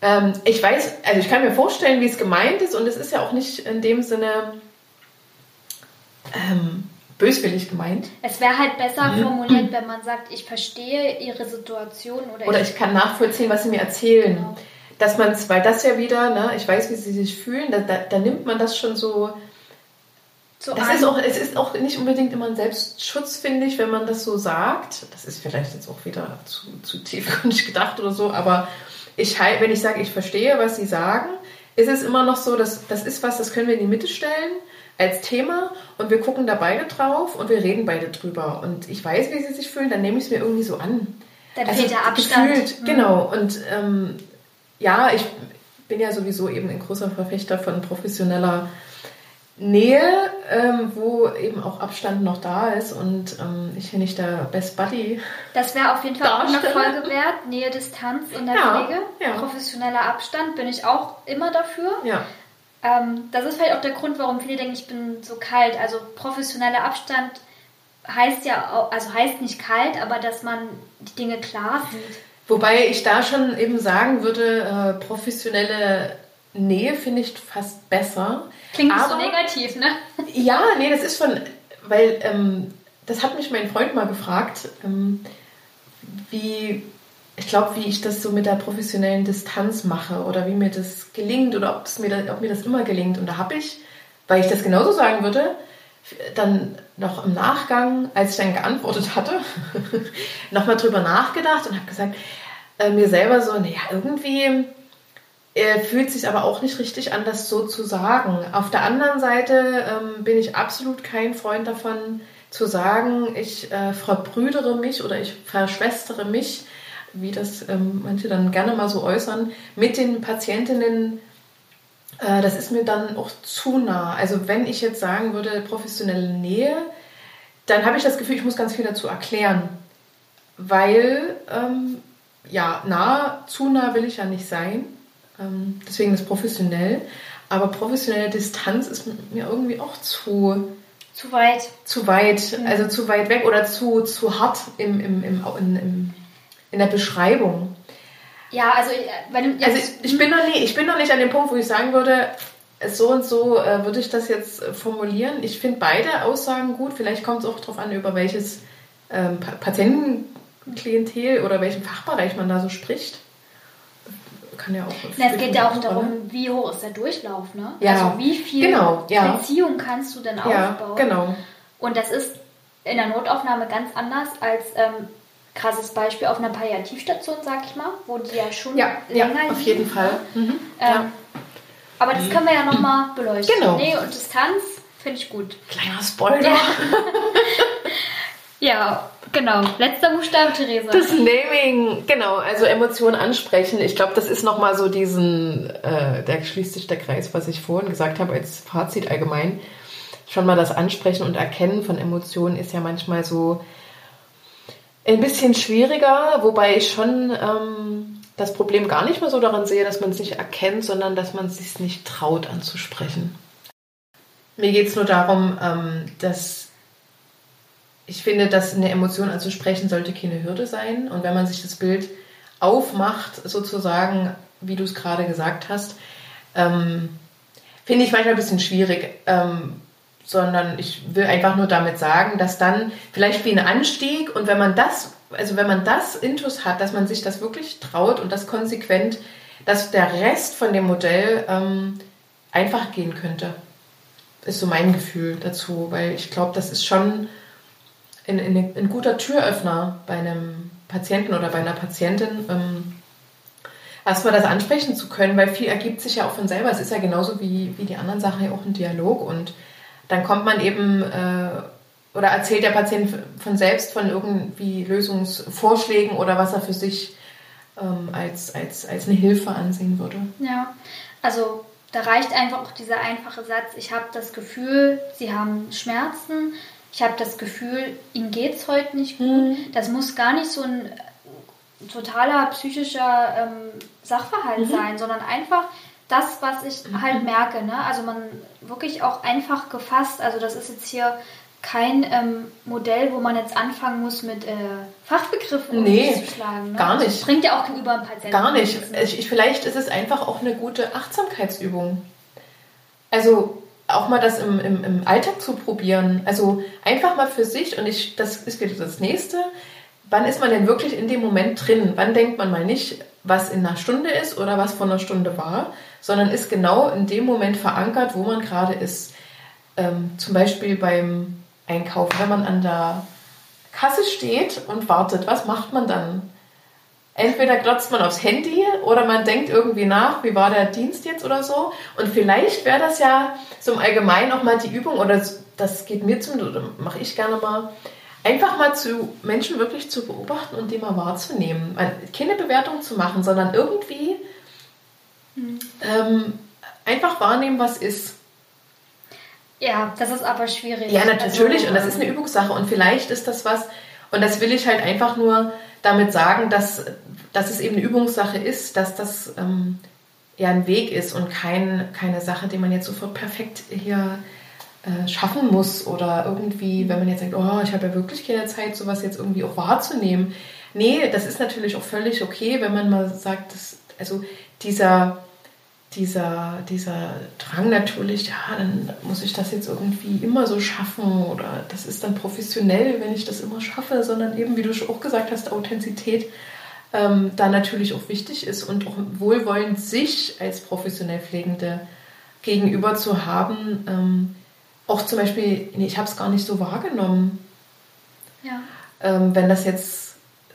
ähm, ich weiß, also ich kann mir vorstellen, wie es gemeint ist. Und es ist ja auch nicht in dem Sinne ähm, böswillig gemeint. Es wäre halt besser mhm. formuliert, wenn man sagt, ich verstehe ihre Situation oder, oder ich, ich kann nachvollziehen, was sie mir erzählen. Genau. Dass man weil das ja wieder, ne, ich weiß, wie sie sich fühlen, da, da, da nimmt man das schon so so das ist auch, es ist auch nicht unbedingt immer ein Selbstschutz, finde ich, wenn man das so sagt. Das ist vielleicht jetzt auch wieder zu, zu tiefgründig gedacht oder so, aber ich, wenn ich sage, ich verstehe, was Sie sagen, ist es immer noch so, dass das ist was, das können wir in die Mitte stellen als Thema und wir gucken da beide drauf und wir reden beide drüber. Und ich weiß, wie sie sich fühlen, dann nehme ich es mir irgendwie so an. Dann also fehlt der Abstand. Gefühlt, mhm. Genau. Und ähm, ja, ich bin ja sowieso eben ein großer Verfechter von professioneller Nähe, ähm, wo eben auch Abstand noch da ist und ähm, ich hier nicht der Best Buddy. Das wäre auf jeden Fall auch eine Folge wert. Nähe, Distanz in der ja, Pflege. Ja. Professioneller Abstand bin ich auch immer dafür. Ja. Ähm, das ist vielleicht auch der Grund, warum viele denken, ich bin so kalt. Also professioneller Abstand heißt ja, also heißt nicht kalt, aber dass man die Dinge klar sieht. Wobei ich da schon eben sagen würde, äh, professionelle Nähe finde ich fast besser. Klingt nicht so negativ, ne? Ja, nee, das ist schon, weil ähm, das hat mich mein Freund mal gefragt, ähm, wie, ich glaube, wie ich das so mit der professionellen Distanz mache oder wie mir das gelingt oder ob, mir, das, ob mir das immer gelingt. Und da habe ich, weil ich das genauso sagen würde, dann noch im Nachgang, als ich dann geantwortet hatte, *laughs* nochmal drüber nachgedacht und habe gesagt, äh, mir selber so, naja, irgendwie äh, fühlt sich aber auch nicht richtig an, das so zu sagen. Auf der anderen Seite ähm, bin ich absolut kein Freund davon, zu sagen, ich äh, verbrüdere mich oder ich verschwestere mich, wie das ähm, manche dann gerne mal so äußern, mit den Patientinnen. Äh, das ist mir dann auch zu nah. Also wenn ich jetzt sagen würde, professionelle Nähe, dann habe ich das Gefühl, ich muss ganz viel dazu erklären. Weil, ähm, ja, nah, zu nah will ich ja nicht sein. Ähm, deswegen ist professionell. Aber professionelle Distanz ist mir irgendwie auch zu. Zu weit. Zu weit. Mhm. Also zu weit weg oder zu, zu hart im, im, im, in, im, in der Beschreibung. Ja, also, äh, wenn du also ich, bin noch nie, ich bin noch nicht an dem Punkt, wo ich sagen würde, so und so äh, würde ich das jetzt äh, formulieren. Ich finde beide Aussagen gut. Vielleicht kommt es auch darauf an, über welches ähm, Patientenklientel oder welchen Fachbereich man da so spricht kann ja auch. Na, es geht ja auch darum, ne? wie hoch ist der Durchlauf, ne? Ja. Also wie viel genau, ja. Beziehung kannst du denn ja, aufbauen? Genau. Und das ist in der Notaufnahme ganz anders als ähm, krasses Beispiel auf einer Palliativstation, sag ich mal, wo die ja schon ja, länger ja, auf jeden Fall. Mhm. Ähm, ja. Aber das können wir ja nochmal beleuchten. Genau. Nähe und Distanz finde ich gut. Kleiner Spoiler. Ja. *laughs* ja, Genau, letzter Buchstabe, Theresa. Das Naming, genau, also Emotionen ansprechen. Ich glaube, das ist nochmal so diesen, äh, da schließt sich der Kreis, was ich vorhin gesagt habe, als Fazit allgemein. Schon mal das Ansprechen und Erkennen von Emotionen ist ja manchmal so ein bisschen schwieriger, wobei ich schon ähm, das Problem gar nicht mehr so daran sehe, dass man es nicht erkennt, sondern dass man es sich nicht traut anzusprechen. Mir geht es nur darum, ähm, dass ich finde, dass eine Emotion anzusprechen sollte keine Hürde sein. Und wenn man sich das Bild aufmacht, sozusagen, wie du es gerade gesagt hast, ähm, finde ich manchmal ein bisschen schwierig. Ähm, sondern ich will einfach nur damit sagen, dass dann vielleicht wie ein Anstieg und wenn man das, also wenn man das Intus hat, dass man sich das wirklich traut und das konsequent, dass der Rest von dem Modell ähm, einfach gehen könnte. Ist so mein Gefühl dazu, weil ich glaube, das ist schon ein, ein, ein, guter Türöffner bei einem Patienten oder bei einer Patientin, ähm, erstmal das ansprechen zu können, weil viel ergibt sich ja auch von selber. Es ist ja genauso wie, wie die anderen Sachen ja auch ein Dialog und dann kommt man eben äh, oder erzählt der Patient von selbst von irgendwie Lösungsvorschlägen oder was er für sich ähm, als, als, als eine Hilfe ansehen würde. Ja, also da reicht einfach auch dieser einfache Satz, ich habe das Gefühl, Sie haben Schmerzen, ich habe das Gefühl, Ihnen geht es heute nicht gut. Mhm. Das muss gar nicht so ein totaler psychischer ähm, Sachverhalt mhm. sein, sondern einfach, das, was ich mhm. halt merke. Ne? Also man wirklich auch einfach gefasst. Also das ist jetzt hier kein ähm, Modell, wo man jetzt anfangen muss mit äh, Fachbegriffen nee, zu schlagen. Ne? Gar nicht. Das bringt ja auch gegenüber ein Patienten. Gar nicht. Ich, vielleicht ist es einfach auch eine gute Achtsamkeitsübung. Also auch mal das im, im, im Alltag zu probieren. Also einfach mal für sich und ich, das ist wieder das nächste. Wann ist man denn wirklich in dem Moment drin? Wann denkt man mal nicht, was in einer Stunde ist oder was vor einer Stunde war, sondern ist genau in dem Moment verankert, wo man gerade ist. Ähm, zum Beispiel beim Einkaufen, wenn man an der Kasse steht und wartet, was macht man dann? Entweder glotzt man aufs Handy oder man denkt irgendwie nach, wie war der Dienst jetzt oder so. Und vielleicht wäre das ja so im Allgemeinen auch mal die Übung, oder das geht mir zum, mache ich gerne mal, einfach mal zu Menschen wirklich zu beobachten und die mal wahrzunehmen. Keine Bewertung zu machen, sondern irgendwie mhm. ähm, einfach wahrnehmen, was ist. Ja, das ist aber schwierig. Ja, natürlich. Also, und das ist eine Übungssache. Und vielleicht ist das was, und das will ich halt einfach nur damit sagen, dass, dass es eben eine Übungssache ist, dass das ähm, ja ein Weg ist und kein, keine Sache, die man jetzt sofort perfekt hier äh, schaffen muss oder irgendwie, wenn man jetzt sagt, oh, ich habe ja wirklich keine Zeit, sowas jetzt irgendwie auch wahrzunehmen. Nee, das ist natürlich auch völlig okay, wenn man mal sagt, dass, also dieser, dieser, dieser Drang natürlich, ja, dann muss ich das jetzt irgendwie immer so schaffen oder das ist dann professionell, wenn ich das immer schaffe, sondern eben, wie du auch gesagt hast, Authentizität ähm, da natürlich auch wichtig ist und auch wohlwollend sich als professionell Pflegende gegenüber zu haben, ähm, auch zum Beispiel, nee, ich habe es gar nicht so wahrgenommen. Ja. Ähm, wenn das jetzt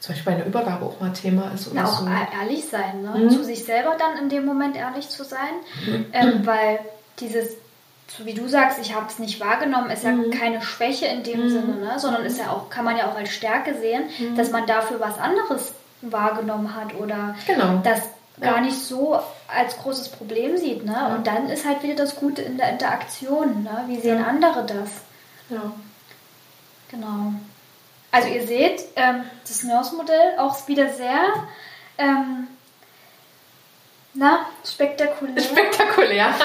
zum Beispiel bei einer Übergabe auch mal Thema ist. Oder Na, auch so. ehrlich sein, ne? Mhm. zu sich selber dann in dem Moment ehrlich zu sein, mhm. ähm, weil dieses, so wie du sagst, ich habe es nicht wahrgenommen, ist ja mhm. keine Schwäche in dem mhm. Sinne, ne? sondern ist ja auch, kann man ja auch als Stärke sehen, mhm. dass man dafür was anderes wahrgenommen hat oder genau. dass gar nicht so als großes Problem sieht. Ne? Ja. Und dann ist halt wieder das Gute in der Interaktion. Ne? Wie sehen ja. andere das? Ja. Genau. Also ihr seht, ähm, das Nurse-Modell auch wieder sehr ähm, na, spektakulär. Spektakulär.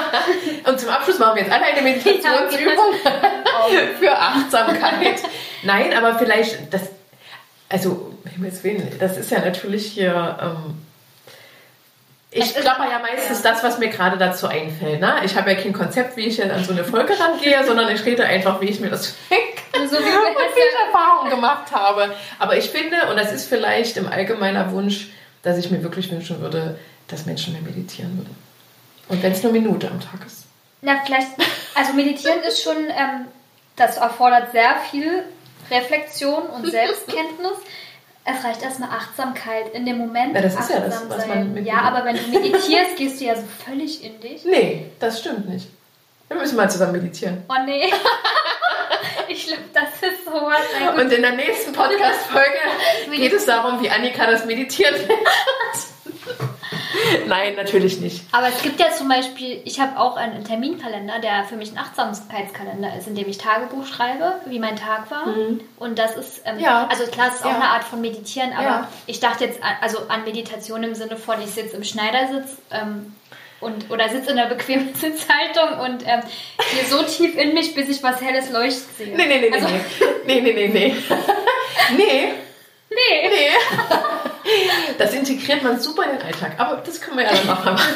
Und zum Abschluss machen wir jetzt alle eine Meditationsübung ja, *laughs* für Achtsamkeit. Nein, aber vielleicht, das, also, das ist ja natürlich hier ähm, ich klapper ja meistens das, was mir gerade dazu einfällt. Ne? Ich habe ja kein Konzept, wie ich an so eine Folge rangehe, sondern ich rede einfach, wie ich mir das denke *laughs* so wie ich Erfahrungen gemacht habe. Aber ich finde, und das ist vielleicht im allgemeiner Wunsch, dass ich mir wirklich wünschen würde, dass Menschen mehr meditieren würden. Und wenn es nur eine Minute am Tag ist. Na, vielleicht, also meditieren ist schon, ähm, das erfordert sehr viel Reflexion und *laughs* Selbstkenntnis. Es reicht erstmal Achtsamkeit in dem Moment. Ja, das ist ja das, was man Ja, aber wenn du meditierst, gehst du ja so völlig in dich. Nee, das stimmt nicht. Wir müssen mal zusammen meditieren. Oh nee. *laughs* ich glaube, das ist sowas. Ein Und in der nächsten Podcast-Folge *laughs* geht es darum, wie Annika das Meditieren lernt. *laughs* *laughs* Nein, natürlich nicht. Aber es gibt ja zum Beispiel, ich habe auch einen Terminkalender, der für mich ein Achtsamkeitskalender ist, in dem ich Tagebuch schreibe, wie mein Tag war. Und das ist, ähm, Mhm. Ja. also klar, es ist auch Ja. eine Art von Meditieren, aber Ja. ich dachte jetzt, an- also an Meditation im Sinne von, ich sitze im Schneidersitz ähm, und, oder sitze in einer bequemen *laughs* Sitzhaltung und ähm, gehe so tief in mich, bis ich was Helles leuchten sehe. Nee, nee, nee, also, nee. Nee, nee, nee, nee. *laughs* Nee, nee. nee. *laughs* Das integriert man super in den Alltag. Aber das können wir ja dann machen. *laughs*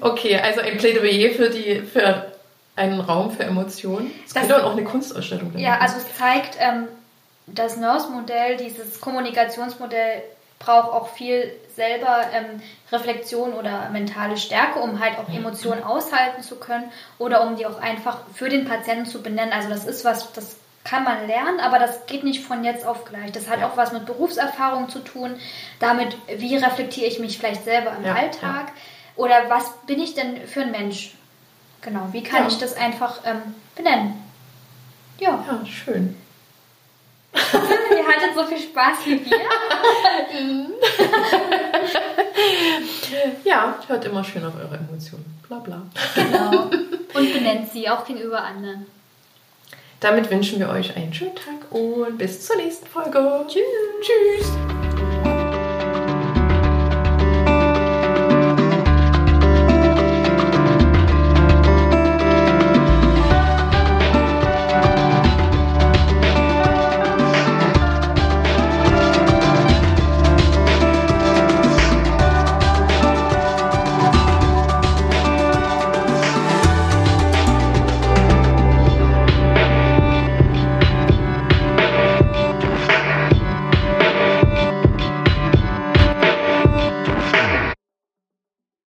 Okay, also ein Plädoyer für, die, für einen Raum für Emotionen. Es Das- könnte auch eine Kunstausstellung werden. Ja, also es zeigt, ähm, das Nurse-Modell, dieses Kommunikationsmodell braucht auch viel selber ähm, Reflexion oder mentale Stärke, um halt auch Emotionen aushalten zu können oder um die auch einfach für den Patienten zu benennen. Also das ist was, das kann man lernen, aber das geht nicht von jetzt auf gleich. Das hat Ja. auch was mit Berufserfahrung zu tun, damit, wie reflektiere ich mich vielleicht selber im Ja, Alltag oder was bin ich denn für ein Mensch? Genau, wie kann Ja. ich das einfach ähm, benennen? Ja. Ja, schön. *laughs* Ihr hattet so viel Spaß wie wir. *laughs* Ja, hört immer schön auf eure Emotionen. Bla bla. Genau. Und benennt sie auch gegenüber anderen. Damit wünschen wir euch einen schönen Tag und bis zur nächsten Folge. Tschüss. Tschüss.